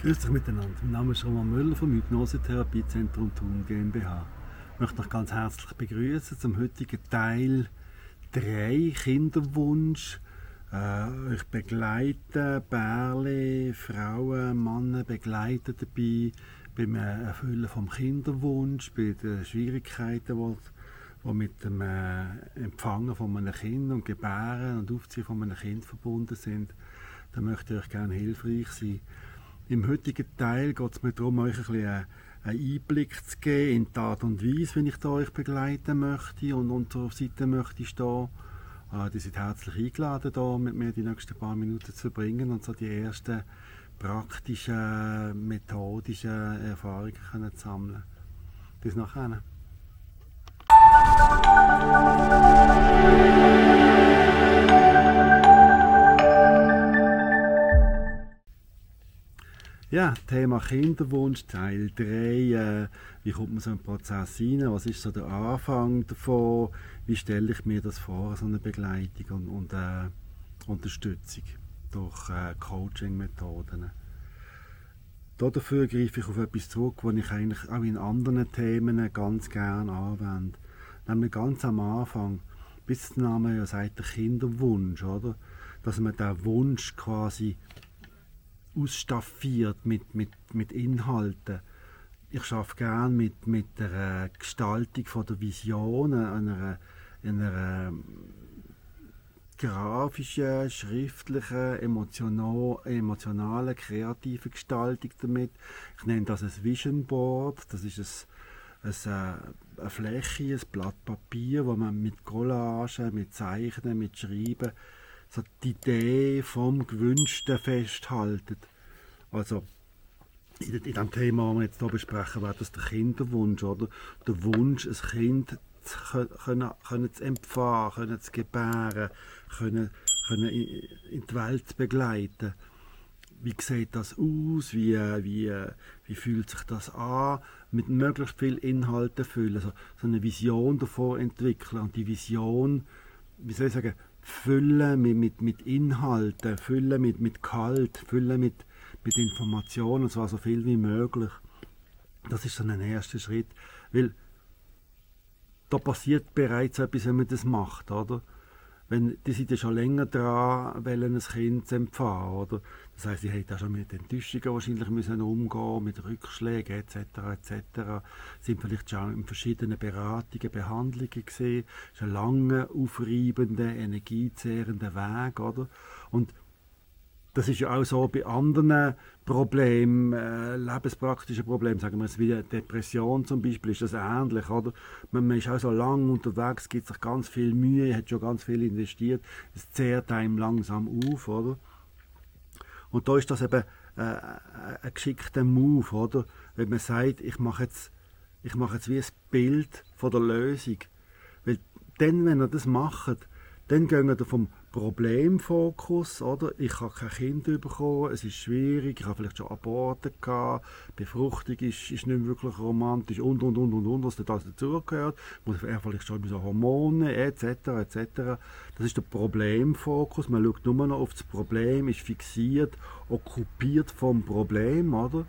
Grüß dich miteinander. Mein Name ist Roman Müller vom Hypnosetherapiezentrum Thun GmbH. Ich möchte euch ganz herzlich begrüßen zum heutigen Teil 3 Kinderwunsch. Äh, ich begleite Bärle, Frauen, Männer begleite dabei beim Erfüllen vom Kinderwunsch, bei den Schwierigkeiten, die, die mit dem äh, Empfangen von einem Kind und Gebären und Aufziehen von einem Kind verbunden sind. Da möchte ich euch gerne hilfreich sein. Im heutigen Teil geht es mir darum, euch ein bisschen einen Einblick zu geben in die Art und Weise, wie ich da euch begleiten möchte und unserer Seite möchte stehen. Äh, die sind herzlich eingeladen, da mit mir die nächsten paar Minuten zu verbringen und so die ersten praktischen, methodischen Erfahrungen können zu sammeln. Bis nachher. Ja, Thema Kinderwunsch, Teil 3. Äh, wie kommt man so einen Prozess rein? Was ist so der Anfang davon? Wie stelle ich mir das vor, so eine Begleitung und, und äh, Unterstützung durch äh, Coaching-Methoden? Dafür greife ich auf etwas zurück, was ich eigentlich auch in anderen Themen ganz gerne anwende. Nämlich ganz am Anfang, bis der Name ja sagt, der Kinderwunsch, oder? Dass man den Wunsch quasi ausstaffiert mit, mit, mit Inhalten. Ich arbeite gerne mit, mit der Gestaltung von der Vision, einer, einer grafischen, schriftlichen, emotionalen, kreativen Gestaltung damit. Ich nenne das ein Vision Board. Das ist ein, ein, äh, eine Fläche, ein Blatt Papier, wo man mit Collagen, mit Zeichnen, mit Schreiben so die Idee vom Gewünschten festhalten. Also in, dem Thema, das wir jetzt hier besprechen, wäre das der Kinderwunsch, oder? Der Wunsch, ein Kind zu können, können zu empfangen, können zu gebären, können, können in die Welt zu begleiten. Wie sieht das aus? Wie, wie, wie fühlt sich das an? Mit möglichst viel Inhalten füllen, so, so eine Vision davor entwickeln und die Vision, wie soll ich sagen, füllen mit, mit, mit Inhalten, füllen mit, mit Kalt, füllen mit, mit Informationen, und zwar so viel wie möglich. Das ist so ein erster Schritt, weil da passiert bereits etwas, wenn man das macht, oder? Wenn, die sind ja schon länger dran, wollen ein Kind zu empfangen, oder? Das heisst, sie hätten auch schon mit Enttäuschungen wahrscheinlich müssen umgehen, mit Rückschlägen etc. etc. Sind vielleicht schon in verschiedenen Beratungen, Behandlungen gesehen. Ein langer, aufreibender, energiezehrender Weg, oder? Und das ist ja auch so bei anderen Problemen, äh, lebenspraktischen Problemen, sagen wir es wie Depression zum Beispiel, ist das ähnlich, oder? Man, man ist auch so lange unterwegs, gibt sich ganz viel Mühe, hat schon ganz viel investiert, es zehrt einem langsam auf, oder? Und da ist das eben äh, ein geschickter Move, oder? Wenn man sagt, ich mache jetzt, ich jetzt wie ein Bild von der Lösung. Weil dann, wenn ihr das macht, dann gehen wir vom Problemfokus, oder? Ich habe kein Kind bekommen, es ist schwierig, ich habe vielleicht schon Aborte gehabt, Befruchtung ist, ist nicht wirklich romantisch und, und, und, und, und, was da dazugehört. Muss vielleicht schon so Hormone, etc., etc. Das ist der Problemfokus. Man schaut nur noch auf das Problem, ist fixiert, okkupiert vom Problem, oder?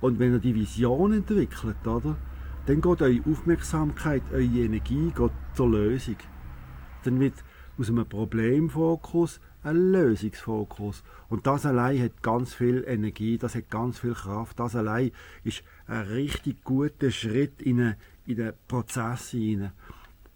Und wenn ihr die Vision entwickelt, oder? Dann geht eure Aufmerksamkeit, eure Energie geht zur Lösung. Dann wird aus einem Problemfokus ein Lösungsfokus. Und das allein hat ganz viel Energie, das hat ganz viel Kraft. Das allein ist ein richtig guter Schritt in, eine, in den Prozess hinein,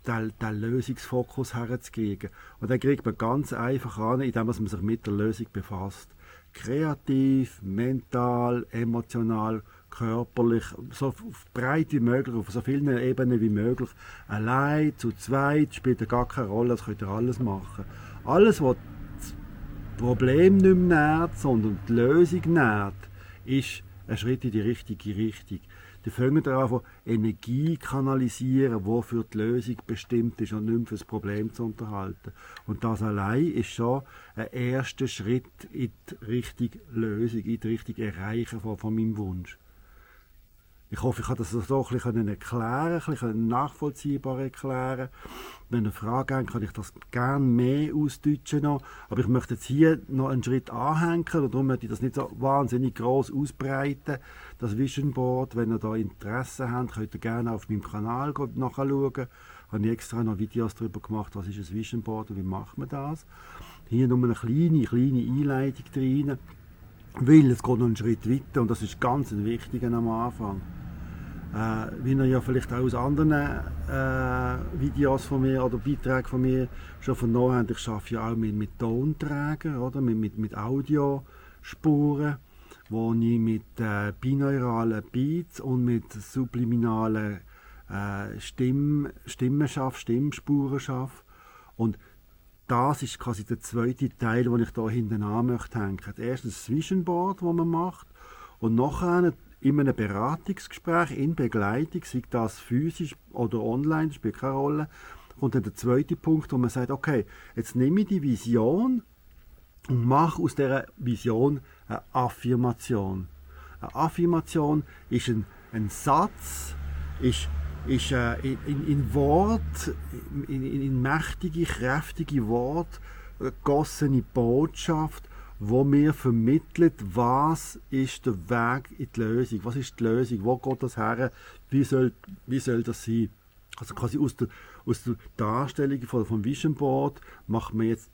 den, den Lösungsfokus herzugeben. Und den kriegt man ganz einfach an, indem man sich mit der Lösung befasst. Kreativ, mental, emotional, körperlich, so breit wie möglich, auf so vielen Ebenen wie möglich. Allein, zu zweit, spielt gar keine Rolle, das könnt ihr alles machen. Alles, was das Problem nicht mehr nährt, sondern die Lösung nährt, ist ein Schritt in die richtige Richtung. Die fangen an, Energie kanalisieren, wofür die Lösung bestimmt ist und nicht mehr für das Problem zu unterhalten. Und das allein ist schon ein erster Schritt in die richtige Lösung, in die richtige Erreichen von, von meinem Wunsch. Ich hoffe, ich kann das so ein bisschen erklären, ein bisschen nachvollziehbar erklären. Wenn ihr Fragen habt, kann ich das gerne mehr ausdeutschen noch. Aber ich möchte jetzt hier noch einen Schritt anhängen und darum möchte ich das nicht so wahnsinnig groß ausbreiten, das Vision Board. Wenn ihr da Interesse habt, könnt ihr gerne auf meinem Kanal nachschauen. Ich habe extra noch Videos darüber gemacht, was ist ein Vision Board und wie macht man das. Hier nur eine kleine, kleine Einleitung drin, weil es geht noch einen Schritt weiter und das ist ganz wichtig am Anfang. Äh, wie ihr ja vielleicht auch aus anderen äh, Videos von mir oder Beiträgen von mir schon vernommen habt, ich arbeite ja auch mit, mit Tonträgern, oder? mit, mit, mit Audiospuren, wo ich mit äh, binauralen Beats und mit subliminalen äh, Stimm, Stimmen schaffe, Stimmspuren schaffe. Und das ist quasi der zweite Teil, den ich hier hinten an möchte hängen. Erstens das Vision Board, das man macht, und nachher in einem Beratungsgespräch, in Begleitung, sei das physisch oder online, spielt keine Rolle, kommt dann der zweite Punkt, wo man sagt, okay, jetzt nehme ich die Vision und mache aus dieser Vision eine Affirmation. Eine Affirmation ist ein, ein Satz, ist, ist äh, in, in, Wort, in, in, mächtige, kräftige Wort, gegossene Botschaft, wo mir vermittelt, was ist der Weg in die Lösung, was ist die Lösung, wo geht das her, wie soll, wie soll das sein. Also quasi aus der, aus der Darstellung von, vom Vision Board macht man jetzt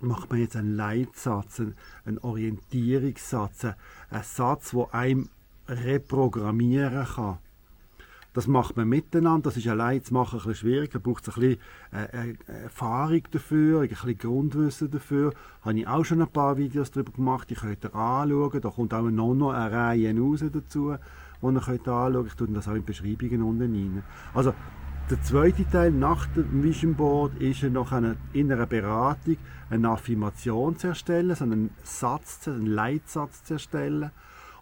macht man jetzt einen Leitsatz, einen, einen Orientierungssatz, einen Satz, wo einem reprogrammieren kann. Das macht man miteinander, das ist allein zu machen ein bisschen schwierig, da braucht es ein bisschen äh, äh, Erfahrung dafür, ein bisschen Grundwissen dafür. Da habe ich auch schon ein paar Videos darüber gemacht, die könnt ihr anschauen, da kommt auch noch, eine Reihe raus dazu, die ihr könnt anschauen Ich tue das auch in Beschreibungen unten rein. Also, der zweite Teil nach dem Vision Board ist noch eine, in einer Beratung eine Affirmation zu erstellen, so einen Satz, einen Leitsatz zu erstellen.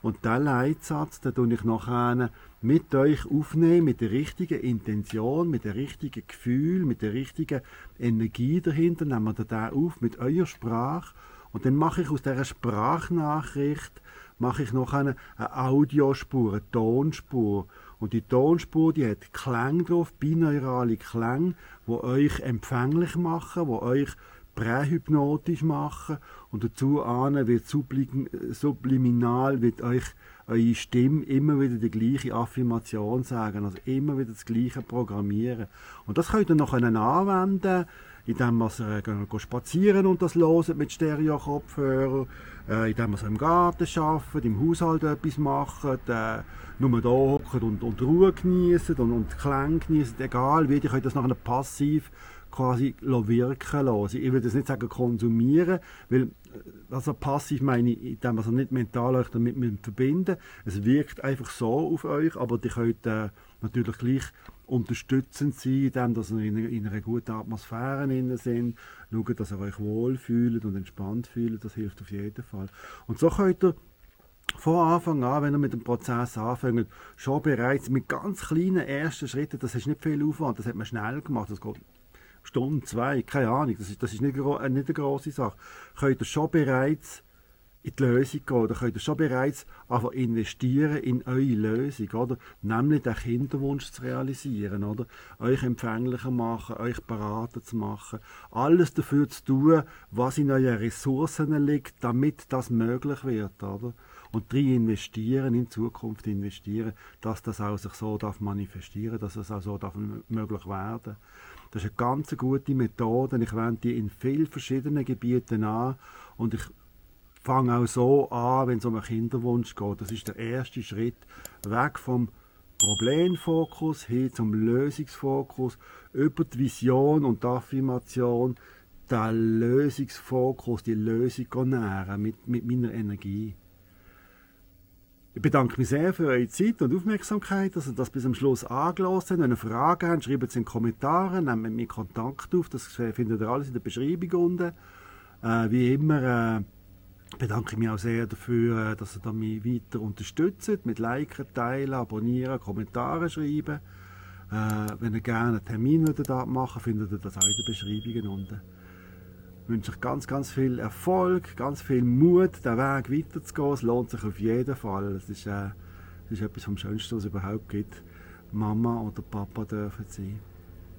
Und diesen Leitsatz, den tue ich nachher mit euch aufnehmen, mit der richtigen Intention, mit dem richtigen Gefühl, mit der richtigen Energie dahinter, nehmen wir da auf mit eurer Sprache. Und dann mache ich aus dieser Sprachnachricht mache ich noch eine, eine Audiospur, eine Tonspur. Und die Tonspur, die hat Klang drauf, binaurale Klang, wo euch empfänglich machen, wo euch prähypnotisch machen. Und dazu ahnen wird subliminal wird euch eure Stimme immer wieder die gleiche Affirmation sagen, also immer wieder das gleiche programmieren. Und das könnt ihr noch anwenden, indem ihr äh, spazieren und das loset mit Stereo-Kopfhörer, äh, indem ihr im Garten arbeitet, im Haushalt etwas macht, äh, nur da hockt und, und Ruhe genießt und, und Klänge genießt, egal wie, ihr könnt das nachher passiv quasi wirken lassen. Ich würde das nicht sagen konsumieren, weil also passiv meine ich, indem man nicht mental euch damit verbinden Es wirkt einfach so auf euch, aber ihr könnt äh, natürlich gleich unterstützend sein, indem dass ihr in, in einer guten Atmosphäre sind, schaut, dass ihr euch wohlfühlt und entspannt fühlt, das hilft auf jeden Fall. Und so könnt ihr von Anfang an, wenn ihr mit dem Prozess anfängt, schon bereits mit ganz kleinen ersten Schritten, das ist nicht viel Aufwand, das hat man schnell gemacht, das geht Stunde, zwei, keine Ahnung, das ist, das ist nicht, äh, nicht eine grosse Sache, könnt ihr schon bereits in die Lösung gehen, oder könnt ihr schon bereits einfach investieren in eure Lösung, oder? Nämlich den Kinderwunsch zu realisieren, oder? Euch empfänglicher machen, euch beraten zu machen, alles dafür zu tun, was in euren Ressourcen liegt, damit das möglich wird, oder? Und drin investieren, in Zukunft investieren, dass das auch sich so darf manifestieren, dass es auch so darf möglich werden. Das ist eine ganz gute Methode. Ich wende die in vielen verschiedenen Gebieten an und ich fange auch so an, wenn es um einen Kinderwunsch geht. Das ist der erste Schritt weg vom Problemfokus hin zum Lösungsfokus über die Vision und die Affirmation, den Lösungsfokus, die Lösung nähren mit, mit meiner Energie. Ich bedanke mich sehr für eure Zeit und Aufmerksamkeit, dass ihr das bis zum Schluss angelassen habt. Wenn ihr Fragen habt, schreibt es in die Kommentare, nehmt mit mir Kontakt auf. Das findet ihr alles in der Beschreibung unten. Äh, wie immer äh, bedanke ich mich auch sehr dafür, äh, dass ihr mich weiter unterstützt, mit Liken, Teilen, Abonnieren, Kommentare schreiben. Äh, wenn ihr gerne einen Termin machen findet ihr das auch in den Beschreibungen unten. Wünsche euch ganz, ganz viel Erfolg, ganz viel Mut, den Weg weiterzugehen. Es lohnt sich auf jeden Fall. Es ist, äh, Das ist etwas vom Schönsten, was es überhaupt gibt. Mama oder Papa dürfen sein.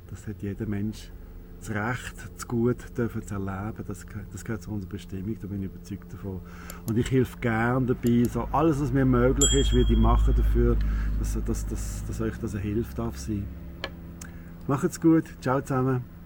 Das hat jeder Mensch das Recht, das Gut dürfen zu erleben. Das, das gehört zu unserer Bestimmung, da bin ich überzeugt davon. Und ich helfe gerne dabei, so alles, was mir möglich ist, würde ich machen dafür, dass, dass, dass, dass euch das eine Hilfe darf sein. Macht's gut, ciao zusammen.